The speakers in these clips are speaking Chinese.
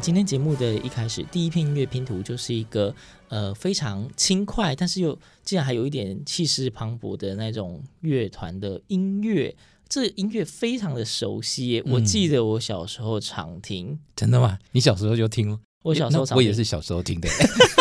今天节目的一开始，第一片音乐拼图就是一个呃非常轻快，但是又竟然还有一点气势磅礴的那种乐团的音乐。这音乐非常的熟悉，耶，我记得我小时候常听。真的吗？你小时候就听了？我小时候我也是小时候听的。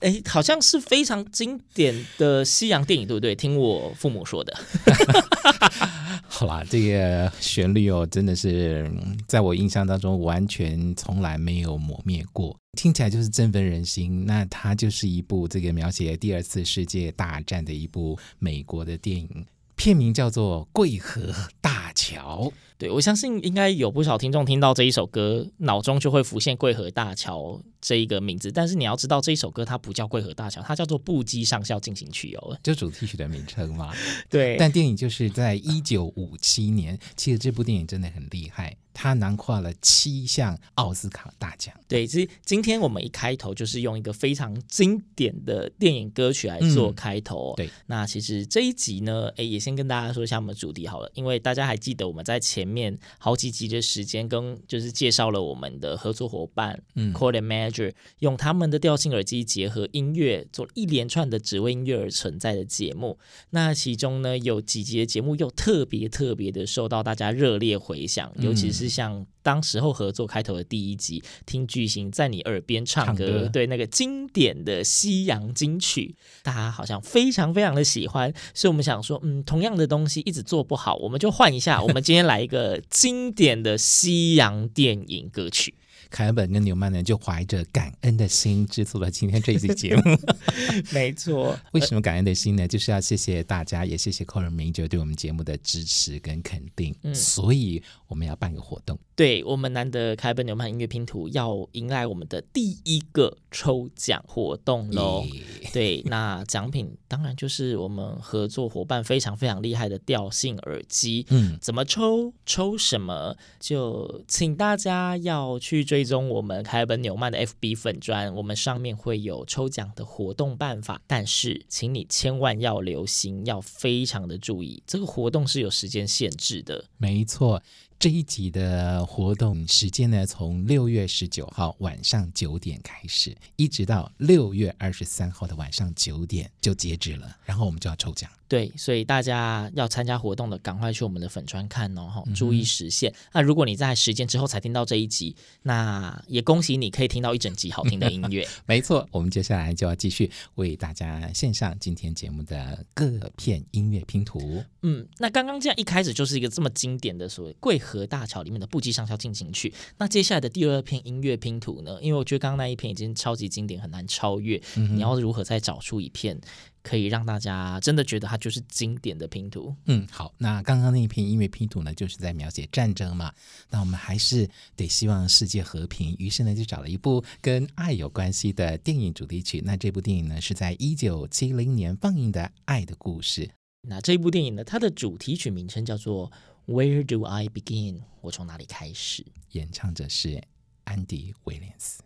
哎，好像是非常经典的西洋电影，对不对？听我父母说的。好啦，这个旋律哦，真的是在我印象当中完全从来没有磨灭过，听起来就是振奋人心。那它就是一部这个描写第二次世界大战的一部美国的电影。片名叫做《贵河大桥》，对，我相信应该有不少听众听到这一首歌，脑中就会浮现“桂河大桥”这一个名字。但是你要知道，这一首歌它不叫《桂河大桥》，它叫做《布基上校进行曲》哦，就主题曲的名称嘛。对，但电影就是在一九五七年。其实这部电影真的很厉害。它囊括了七项奥斯卡大奖。对，其实今天我们一开头就是用一个非常经典的电影歌曲来做开头。嗯、对，那其实这一集呢，哎，也先跟大家说一下我们的主题好了，因为大家还记得我们在前面好几集的时间，跟就是介绍了我们的合作伙伴，嗯，Chord and Major 用他们的调性耳机结合音乐，做一连串的只为音乐而存在的节目。那其中呢，有几集的节目又特别特别的受到大家热烈回响，尤其是。像当时候合作开头的第一集，听巨星在你耳边唱歌，唱歌，对那个经典的西洋金曲，大家好像非常非常的喜欢，所以我们想说，嗯，同样的东西一直做不好，我们就换一下，我们今天来一个呃经典的西洋电影歌曲。凯尔本跟纽曼呢，就怀着感恩的心制作了今天这一期节目。没错，为什么感恩的心呢？就是要谢谢大家，也谢谢 Chord and Major 对我们节目的支持跟肯定。嗯，所以我们要办个活动。对，我们难得凯本纽曼音乐拼图要迎来我们的第一个抽奖活动喽。对，那奖品当然就是我们合作伙伴非常非常厉害的调性耳机。嗯，怎么抽？抽什么？就请大家要去追。追踪我们凯本纽曼的 FB 粉专，我们上面会有抽奖的活动办法，但是请你千万要留心，要非常的注意，这个活动是有时间限制的。没错。这一集的活动时间呢，从六月十九号晚上九点开始，一直到六月二十三号的晚上九点就截止了，然后我们就要抽奖。对，所以大家要参加活动的，赶快去我们的粉专看哦，注意时限。嗯、那如果你在时间之后才听到这一集，那也恭喜你可以听到一整集好听的音乐。没错，我们接下来就要继续为大家献上今天节目的各片音乐拼图。嗯，那刚刚这样一开始就是一个这么经典的所谓桂河大桥里面的布基上校进行曲。那接下来的第二片音乐拼图呢？因为我觉得刚刚那一片已经超级经典，很难超越。嗯、你要如何再找出一片可以让大家真的觉得它就是经典的拼图？嗯，好，那刚刚那一篇音乐拼图呢，就是在描写战争嘛。那我们还是得希望世界和平，于是呢就找了一部跟爱有关系的电影主题曲。那这部电影呢是在一九七零年放映的《爱的故事》。那这部电影呢，它的主题曲名称叫做。Where do I begin？我从哪里开始？演唱者是安迪·威廉斯。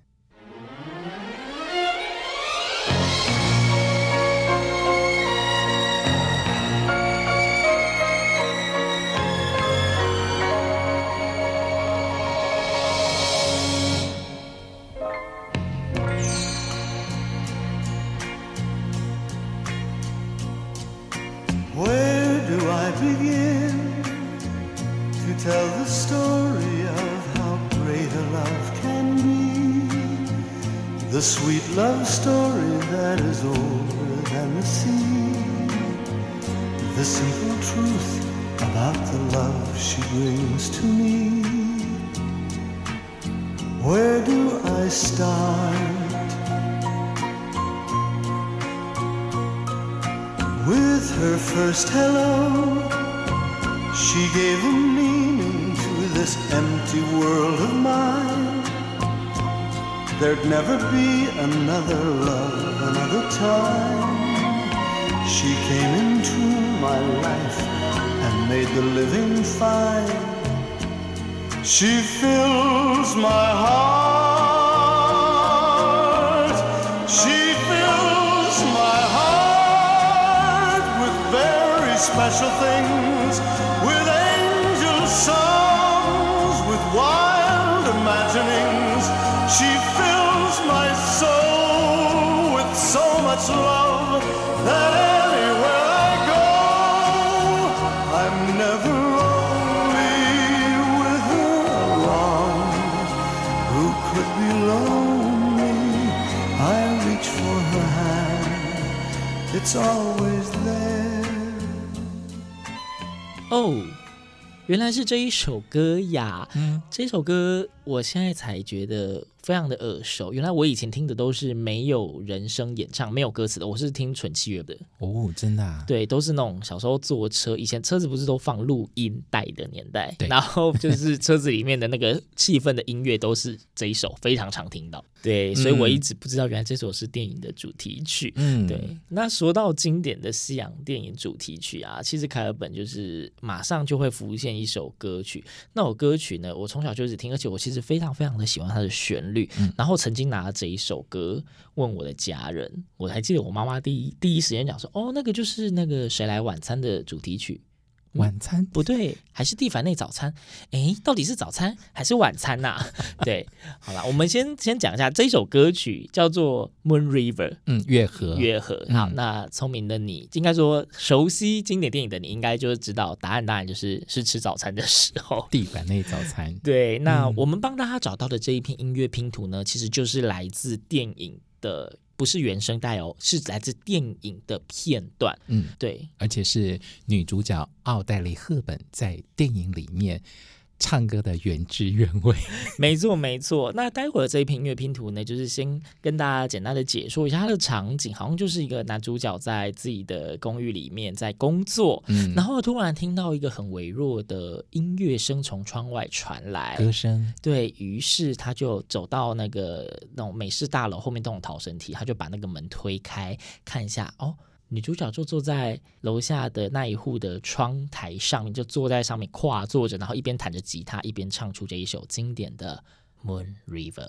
First hello, she gave a meaning to this empty world of mine. There'd never be another love, another time. She came into my life and made the living fine. She fills my heart. She special things, with angel songs, with wild imaginings. She fills my soul with so much love that anywhere I go, I'm never lonely with her along. Who could be lonely? I reach for her hand, it's always 原来是这一首歌呀！嗯，这首歌我现在才觉得非常的耳熟。原来我以前听的都是没有人声演唱、没有歌词的，我是听纯器乐的。哦，真的啊？对，都是那种小时候坐车，以前车子不是都放录音带的年代，然后就是车子里面的那个气氛的音乐都是这一首，非常常听到。对，所以我一直不知道原来这首是电影的主题曲。嗯，对，那说到经典的西洋电影主题曲啊，其实凯尔本就是马上就会浮现一首歌曲。那首歌曲呢，我从小就一直听，而且我其实非常非常的喜欢它的旋律。嗯然后曾经拿这一首歌问我的家人，我还记得我妈妈第一第一时间讲说：“哦，那个就是那个谁来晚餐的主题曲。”晚餐不对，还是蒂凡内早餐？诶，到底是早餐还是晚餐呐、啊？对，好了，我们先先讲一下这首歌曲叫做《Moon River》，嗯，月河，月河。好，那聪明的你，应该说熟悉经典电影的你，应该就知道答案，当然就是是吃早餐的时候。蒂凡内早餐。对，那我们帮大家找到的这一片音乐拼图呢，其实就是来自电影的。不是原声带哦，是来自电影的片段。嗯，对，而且是女主角奥黛丽·赫本在电影里面唱歌的原汁原味。没错，没错。那待会儿这一片音乐拼图呢，就是先跟大家简单的解说一下它的场景，好像就是一个男主角在自己的公寓里面在工作，嗯，然后突然听到一个很微弱的音乐声从窗外传来，歌声。对，于是他就走到那个那种美式大楼后面那种逃生梯，他就把那个门推开，看一下哦。女主角就坐在楼下的那一户的窗台上面，就坐在上面跨坐着，然后一边弹着吉他，一边唱出这一首经典的《Moon River》。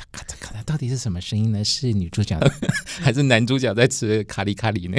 到底是什么声音呢？是女主角 还是男主角在吃咖喱咖喱呢？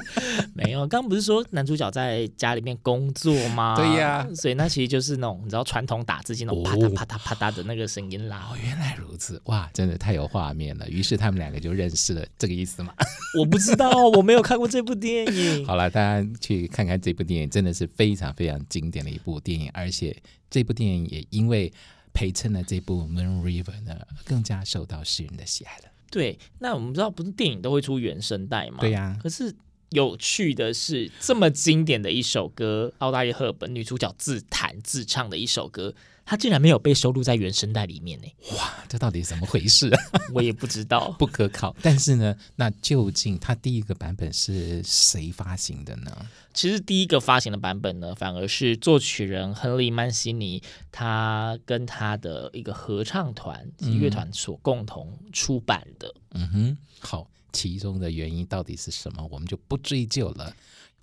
没有，刚刚不是说男主角在家里面工作吗？对呀，所以那其实就是那种你知道传统打字机那种啪嗒啪嗒啪嗒的那个声音啦。哦，原来如此，哇，真的太有画面了。于是他们两个就认识了，这个意思吗？我不知道，我没有看过这部电影。好了，大家去看看这部电影，真的是非常非常经典的一部电影，而且这部电影也因为。陪衬了这部《Moon River》呢，更加受到世人的喜爱了。对，那我们知道，不是电影都会出原声带吗？对呀、啊。可是有趣的是，这么经典的一首歌，奥黛丽·赫本女主角自弹自唱的一首歌。它竟然没有被收录在原声带里面呢！哇，这到底怎么回事啊？我也不知道，不可考。但是呢，那究竟它第一个版本是谁发行的呢？其实第一个发行的版本呢，反而是作曲人亨利·曼西尼，他跟他的一个合唱团及乐团所共同出版的。嗯哼，好，其中的原因到底是什么？我们就不追究了，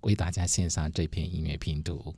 为大家献上这篇音乐拼图。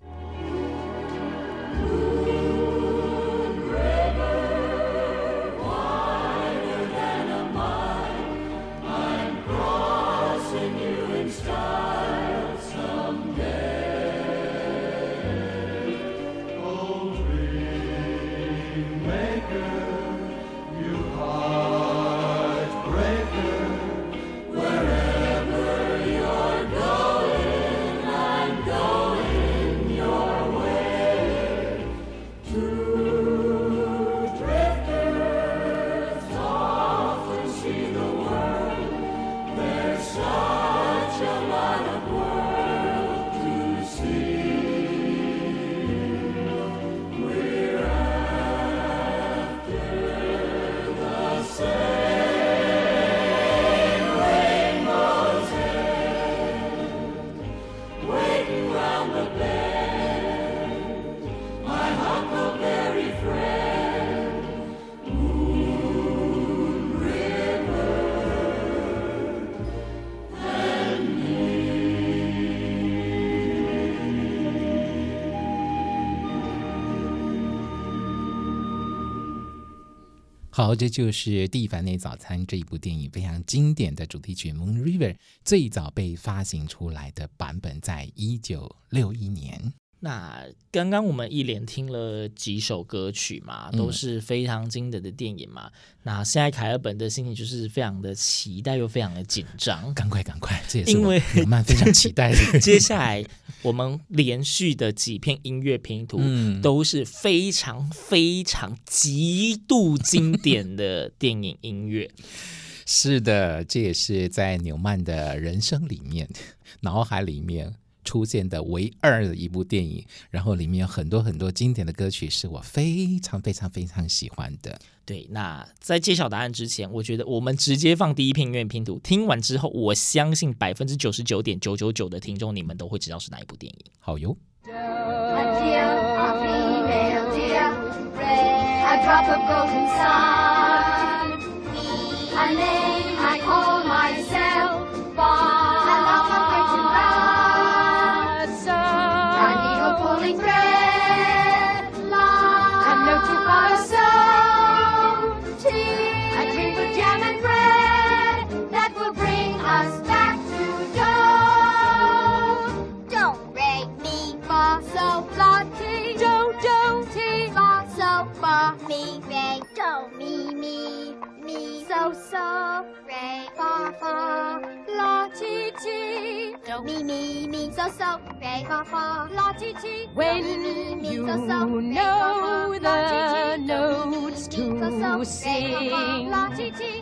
好，这就是《蒂凡尼早餐》这一部电影非常经典的主题曲《Moon River》最早被发行出来的版本，在一九六一年。那刚刚我们一连听了几首歌曲嘛，都是非常经典的电影嘛。嗯、那现在凯尔本的心情就是非常的期待又非常的紧张，赶快赶快，这也是我曼非常期待的。接下来我们连续的几片音乐拼图，都是非常非常极度经典的电影音乐。是的，这也是在纽曼的人生里面、脑海里面。出现的唯二的一部电影，然后里面有很多很多经典的歌曲，是我非常非常非常喜欢的。对，那在揭晓答案之前，我觉得我们直接放第一片音乐拼图，听完之后，我相信百分之九十九点九九九的听众，你们都会知道是哪一部电影。好哟。咪咪咪嗦嗦瑞发发啦叽叽，When you know the notes to sing,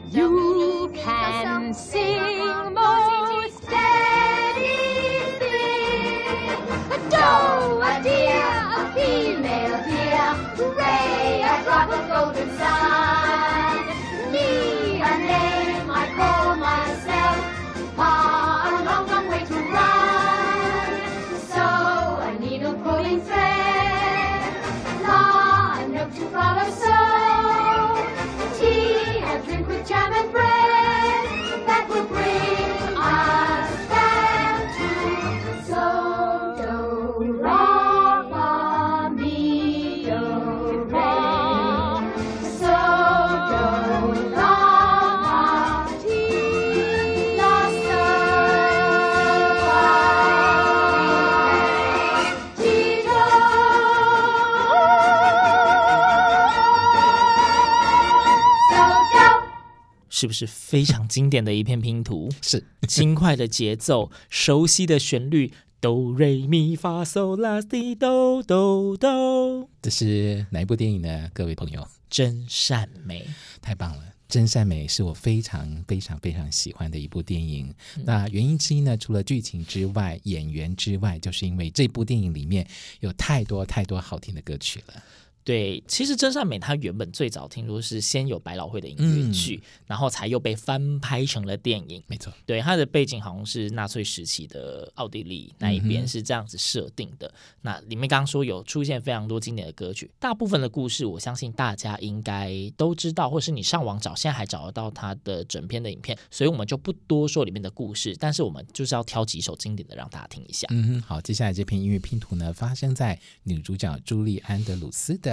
you can sing most anything. Do a dear, a female deer, Ray, a drop of golden sun. 是不是非常经典的一片拼图？是 轻快的节奏，熟悉的旋律，哆瑞咪发嗦拉西哆哆哆。这是哪一部电影呢？各位朋友，真善美，太棒了！真善美是我非常非常非常喜欢的一部电影。嗯、那原因之一呢，除了剧情之外，演员之外，就是因为这部电影里面有太多太多好听的歌曲了。对，其实真善美它原本最早听说是先有百老汇的音乐剧，嗯、然后才又被翻拍成了电影。没错，对，它的背景好像是纳粹时期的奥地利那一边是这样子设定的。嗯、那里面刚刚说有出现非常多经典的歌曲，大部分的故事我相信大家应该都知道，或是你上网找，现在还找得到它的整篇的影片，所以我们就不多说里面的故事，但是我们就是要挑几首经典的让大家听一下。嗯哼，好，接下来这篇音乐拼图呢，发生在女主角朱莉安德鲁斯的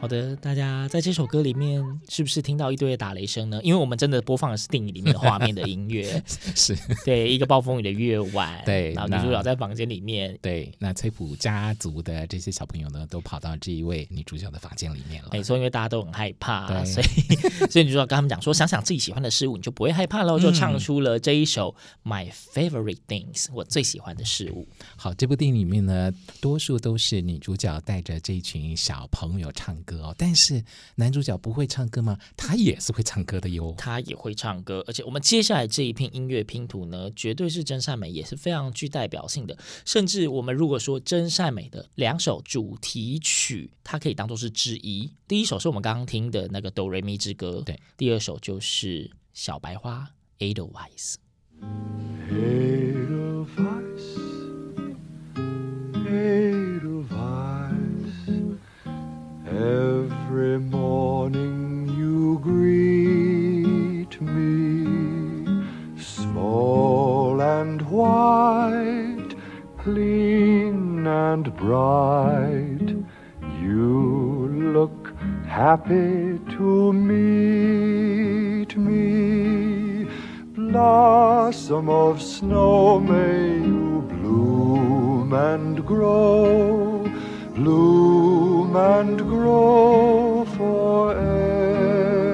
好的，大家在这首歌里面是不是听到一堆的打雷声呢？因为我们真的播放的是电影里面的画面的音乐，是 对一个暴风雨的夜晚，对，然后女主角在房间里面，对，那崔普家族的这些小朋友呢，都跑到这一位女主角的房间里面了。没错，因为大家都很害怕，所以所以女主角跟他们讲说，想想自己喜欢的事物，你就不会害怕喽，就唱出了这一首 My Favorite Things，我最喜欢的事物。好，这部电影里面呢，多数都是女主角带着这一群小朋友唱歌哦，但是男主角不会唱歌吗？他也是会唱歌的哟，他也会唱歌，而且我们接下来这一片音乐拼图呢，绝对是真善美，也是非常具代表性的。甚至我们如果说真善美的两首主题曲，它可以当做是之一。第一首是我们刚刚听的那个哆瑞咪之歌，对，第二首就是小白花 Edelweiss。and bright. You look happy to meet me. Blossom of snow, may you bloom and grow, bloom and grow forever.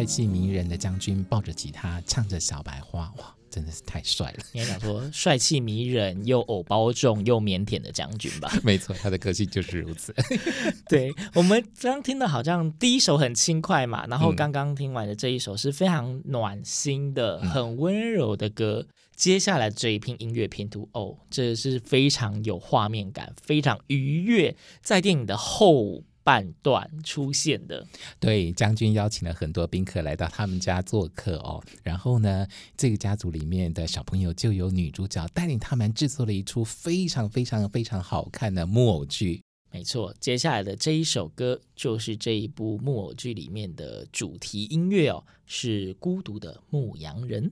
帅气迷人的将军抱着吉他唱着《小白花》，哇，真的是太帅了！你还讲说帅气迷人又偶包重又腼腆的将军吧？没错，他的个性就是如此。对，我们刚刚听的好像第一首很轻快嘛，然后刚刚听完的这一首是非常暖心的、嗯、很温柔的歌。接下来这一篇音乐拼图，哦，这是非常有画面感、非常愉悦，在电影的后。半段出现的，对，将军邀请了很多宾客来到他们家做客哦。然后呢，这个家族里面的小朋友就由女主角带领他们制作了一出非常非常非常好看的木偶剧。没错，接下来的这一首歌就是这一部木偶剧里面的主题音乐哦，是《孤独的牧羊人》。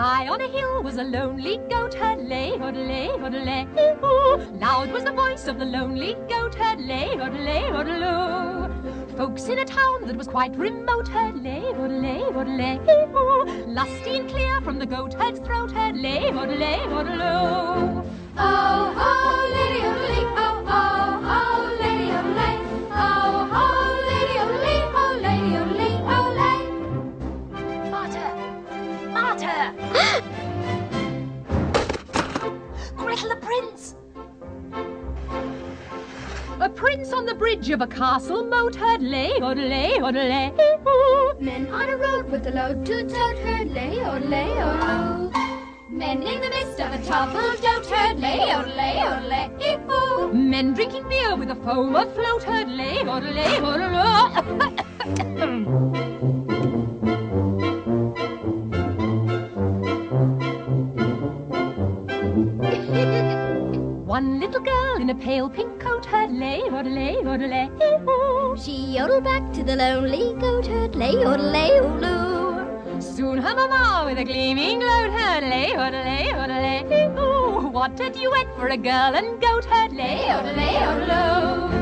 High on a hill was a lonely goat herd, lay, hoodlay, hoodlay, hoo. Loud was the voice of the lonely goat herd, lay, hoodlay, hoodloo. folks in a town that was quite remote heard lay, lay, lay, oh, lusty and clear from the goat herd's throat heard lay, lay, lo. Oh, oh, lady of prince on the bridge of a castle moat heard lay, lay, lay, Men on a road with a load to tote heard lay, lay, oh. Men in the midst of a toppled goat heard lay, lay, lay, oh. Men drinking beer with a foam afloat heard lay, lay, One little girl in a pale pink coat heard lay, lay, lay, She yodeled back to the lonely goat herd, lay, lay, loo. Soon her mamma with a gleaming gloat heard lay, lay, lay, What a duet for a girl and goat herd, lay, lay, loo.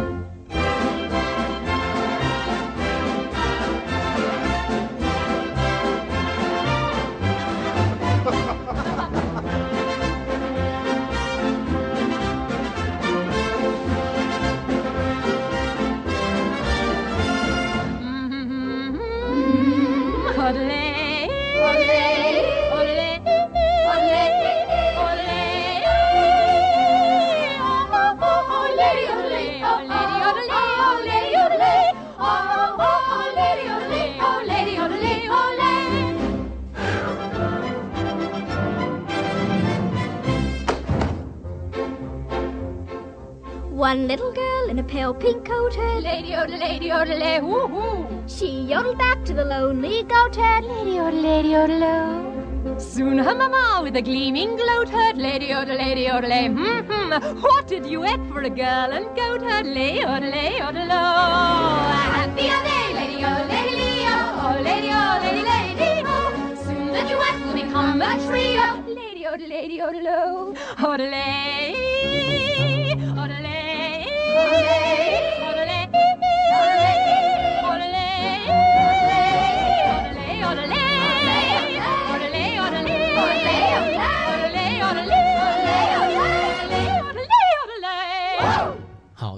Girl in a pale pink coat heard, Lady odel, lady odel, woo hoo. she yodeled back to the lonely goat herd, Lady odel, lady odel, Soon her mamma with a gleaming gloat heard, Lady odel, lady odel, hmm hmm. What a duet for a girl and goat heard, Lady odel, odel, Happy are they, lady, oh, lady, Leo, oh, lady, oh, lady, lady, oh. Soon the duet will become a trio. Lady odel, lady odel, odel,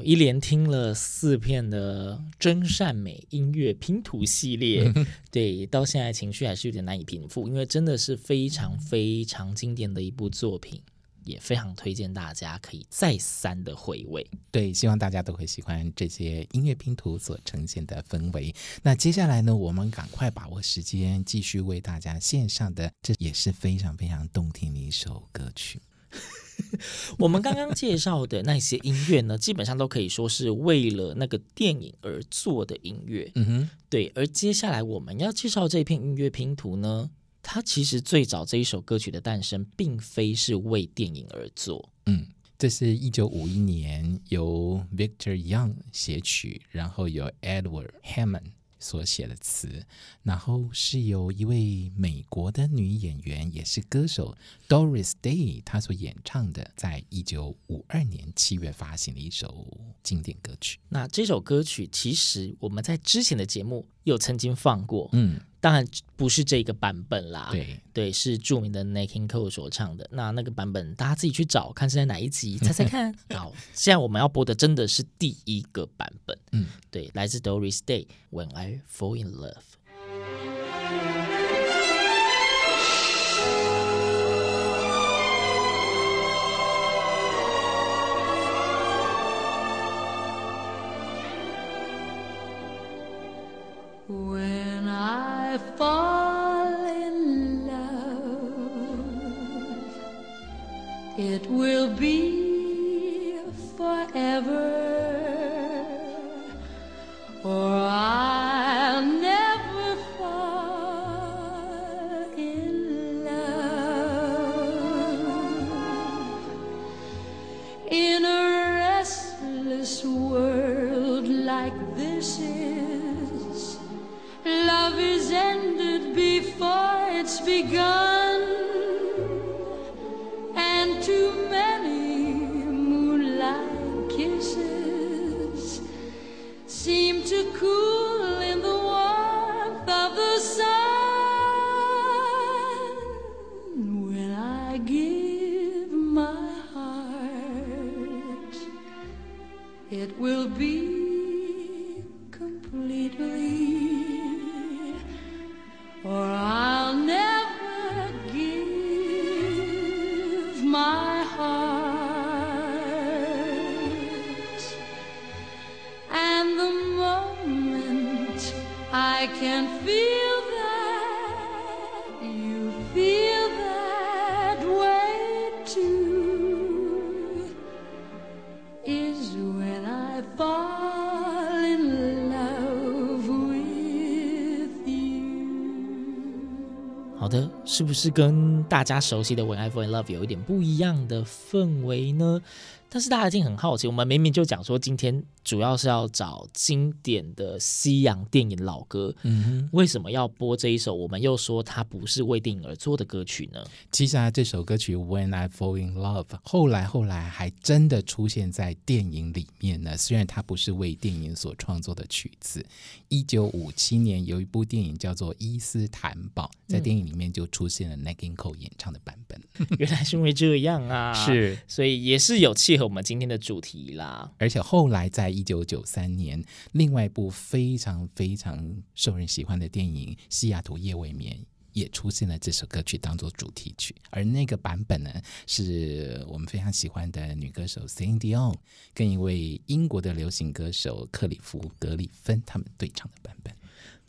好，一连听了四片的真善美音乐拼图系列，对，到现在情绪还是有点难以平复，因为真的是非常非常经典的一部作品，也非常推荐大家可以再三的回味。对，希望大家都会喜欢这些音乐拼图所呈现的氛围。那接下来呢，我们赶快把握时间，继续为大家献上的，这也是非常非常动听的一首歌曲。我们刚刚介绍的那些音乐呢，基本上都可以说是为了那个电影而做的音乐。嗯哼，对。而接下来我们要介绍这片音乐拼图呢，它其实最早这一首歌曲的诞生，并非是为电影而做。嗯，这是一九五一年由 Victor Young 写曲，然后由 Edward Hammond 所写的词，然后是由一位美国的女演员，也是歌手 Doris Day 她所演唱的，在一九五二年七月发行的一首经典歌曲。那这首歌曲其实我们在之前的节目有曾经放过，嗯，当然不是这个版本啦，对对，是著名的 Nat King Cole 所唱的。那那个版本大家自己去找看是在哪一集，猜猜看。好，现在我们要播的真的是第一个版本，嗯，对，来自 Doris Day When I Fall in Love。When I fall in love, it will be It will be 是不是跟大家熟悉的《When I Fall in Love》有一点不一样的氛围呢？但是大家一定很好奇，我们明明就讲说今天主要是要找经典的西洋电影老歌，嗯哼，为什么要播这一首？我们又说它不是为电影而做的歌曲呢？其实啊，这首歌曲《When I Fall in Love》后来后来还真的出现在电影里面呢。虽然它不是为电影所创作的曲子，一九五七年有一部电影叫做《伊斯坦堡》，在电影里面就出现了 Nat King Cole 演唱的版本。原来是因为这样啊，是，所以也是有契合我们今天的主题啦。而且后来在一九九三年，另外一部非常非常受人喜欢的电影《西雅图夜未眠》也出现了这首歌曲当做主题曲，而那个版本呢，是我们非常喜欢的女歌手 Celine Dion 跟一位英国的流行歌手克里夫·格里芬他们对唱的版本。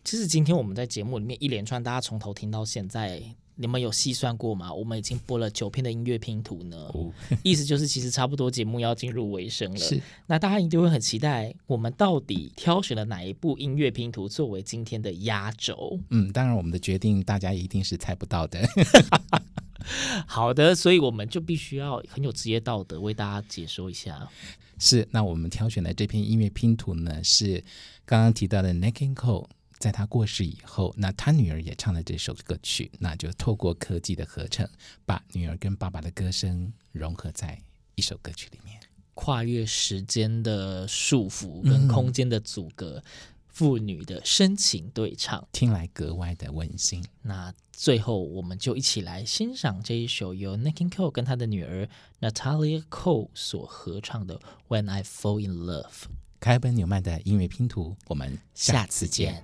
其实今天我们在节目里面一连串，大家从头听到现在，你们有细算过吗？我们已经播了九篇的音乐拼图呢。哦、意思就是，其实差不多节目要进入尾声了。是，那大家一定会很期待，我们到底挑选了哪一部音乐拼图作为今天的压轴？嗯，当然，我们的决定大家一定是猜不到的。好的，所以我们就必须要很有职业道德，为大家解说一下。是，那我们挑选的这篇音乐拼图呢，是刚刚提到的 Nat King Cole。在他过世以后，那他女儿也唱了这首歌曲，那就透过科技的合成，把女儿跟爸爸的歌声融合在一首歌曲里面，跨越时间的束缚跟空间的阻隔，嗯、父女的深情对唱，听来格外的温馨。那最后，我们就一起来欣赏这一首由 n i c k i n Cole 跟他的女儿 Natalia Cole 所合唱的《When I Fall in Love》。凯本纽曼的音乐拼图，我们下次见。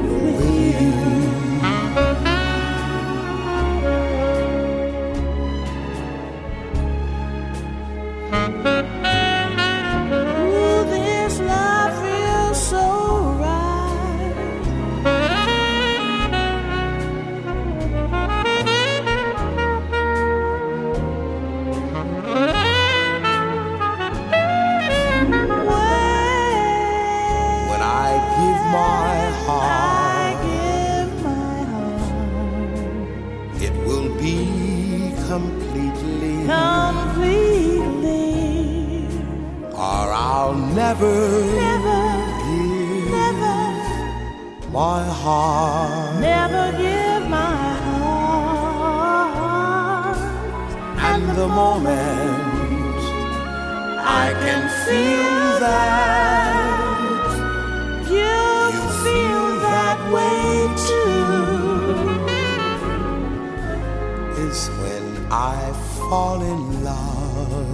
And the moment I can feel that you, feel that way too is when I fall in love.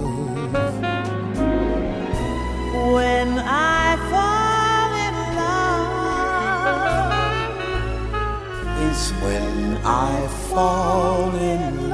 When I fall in love is when I fall in love.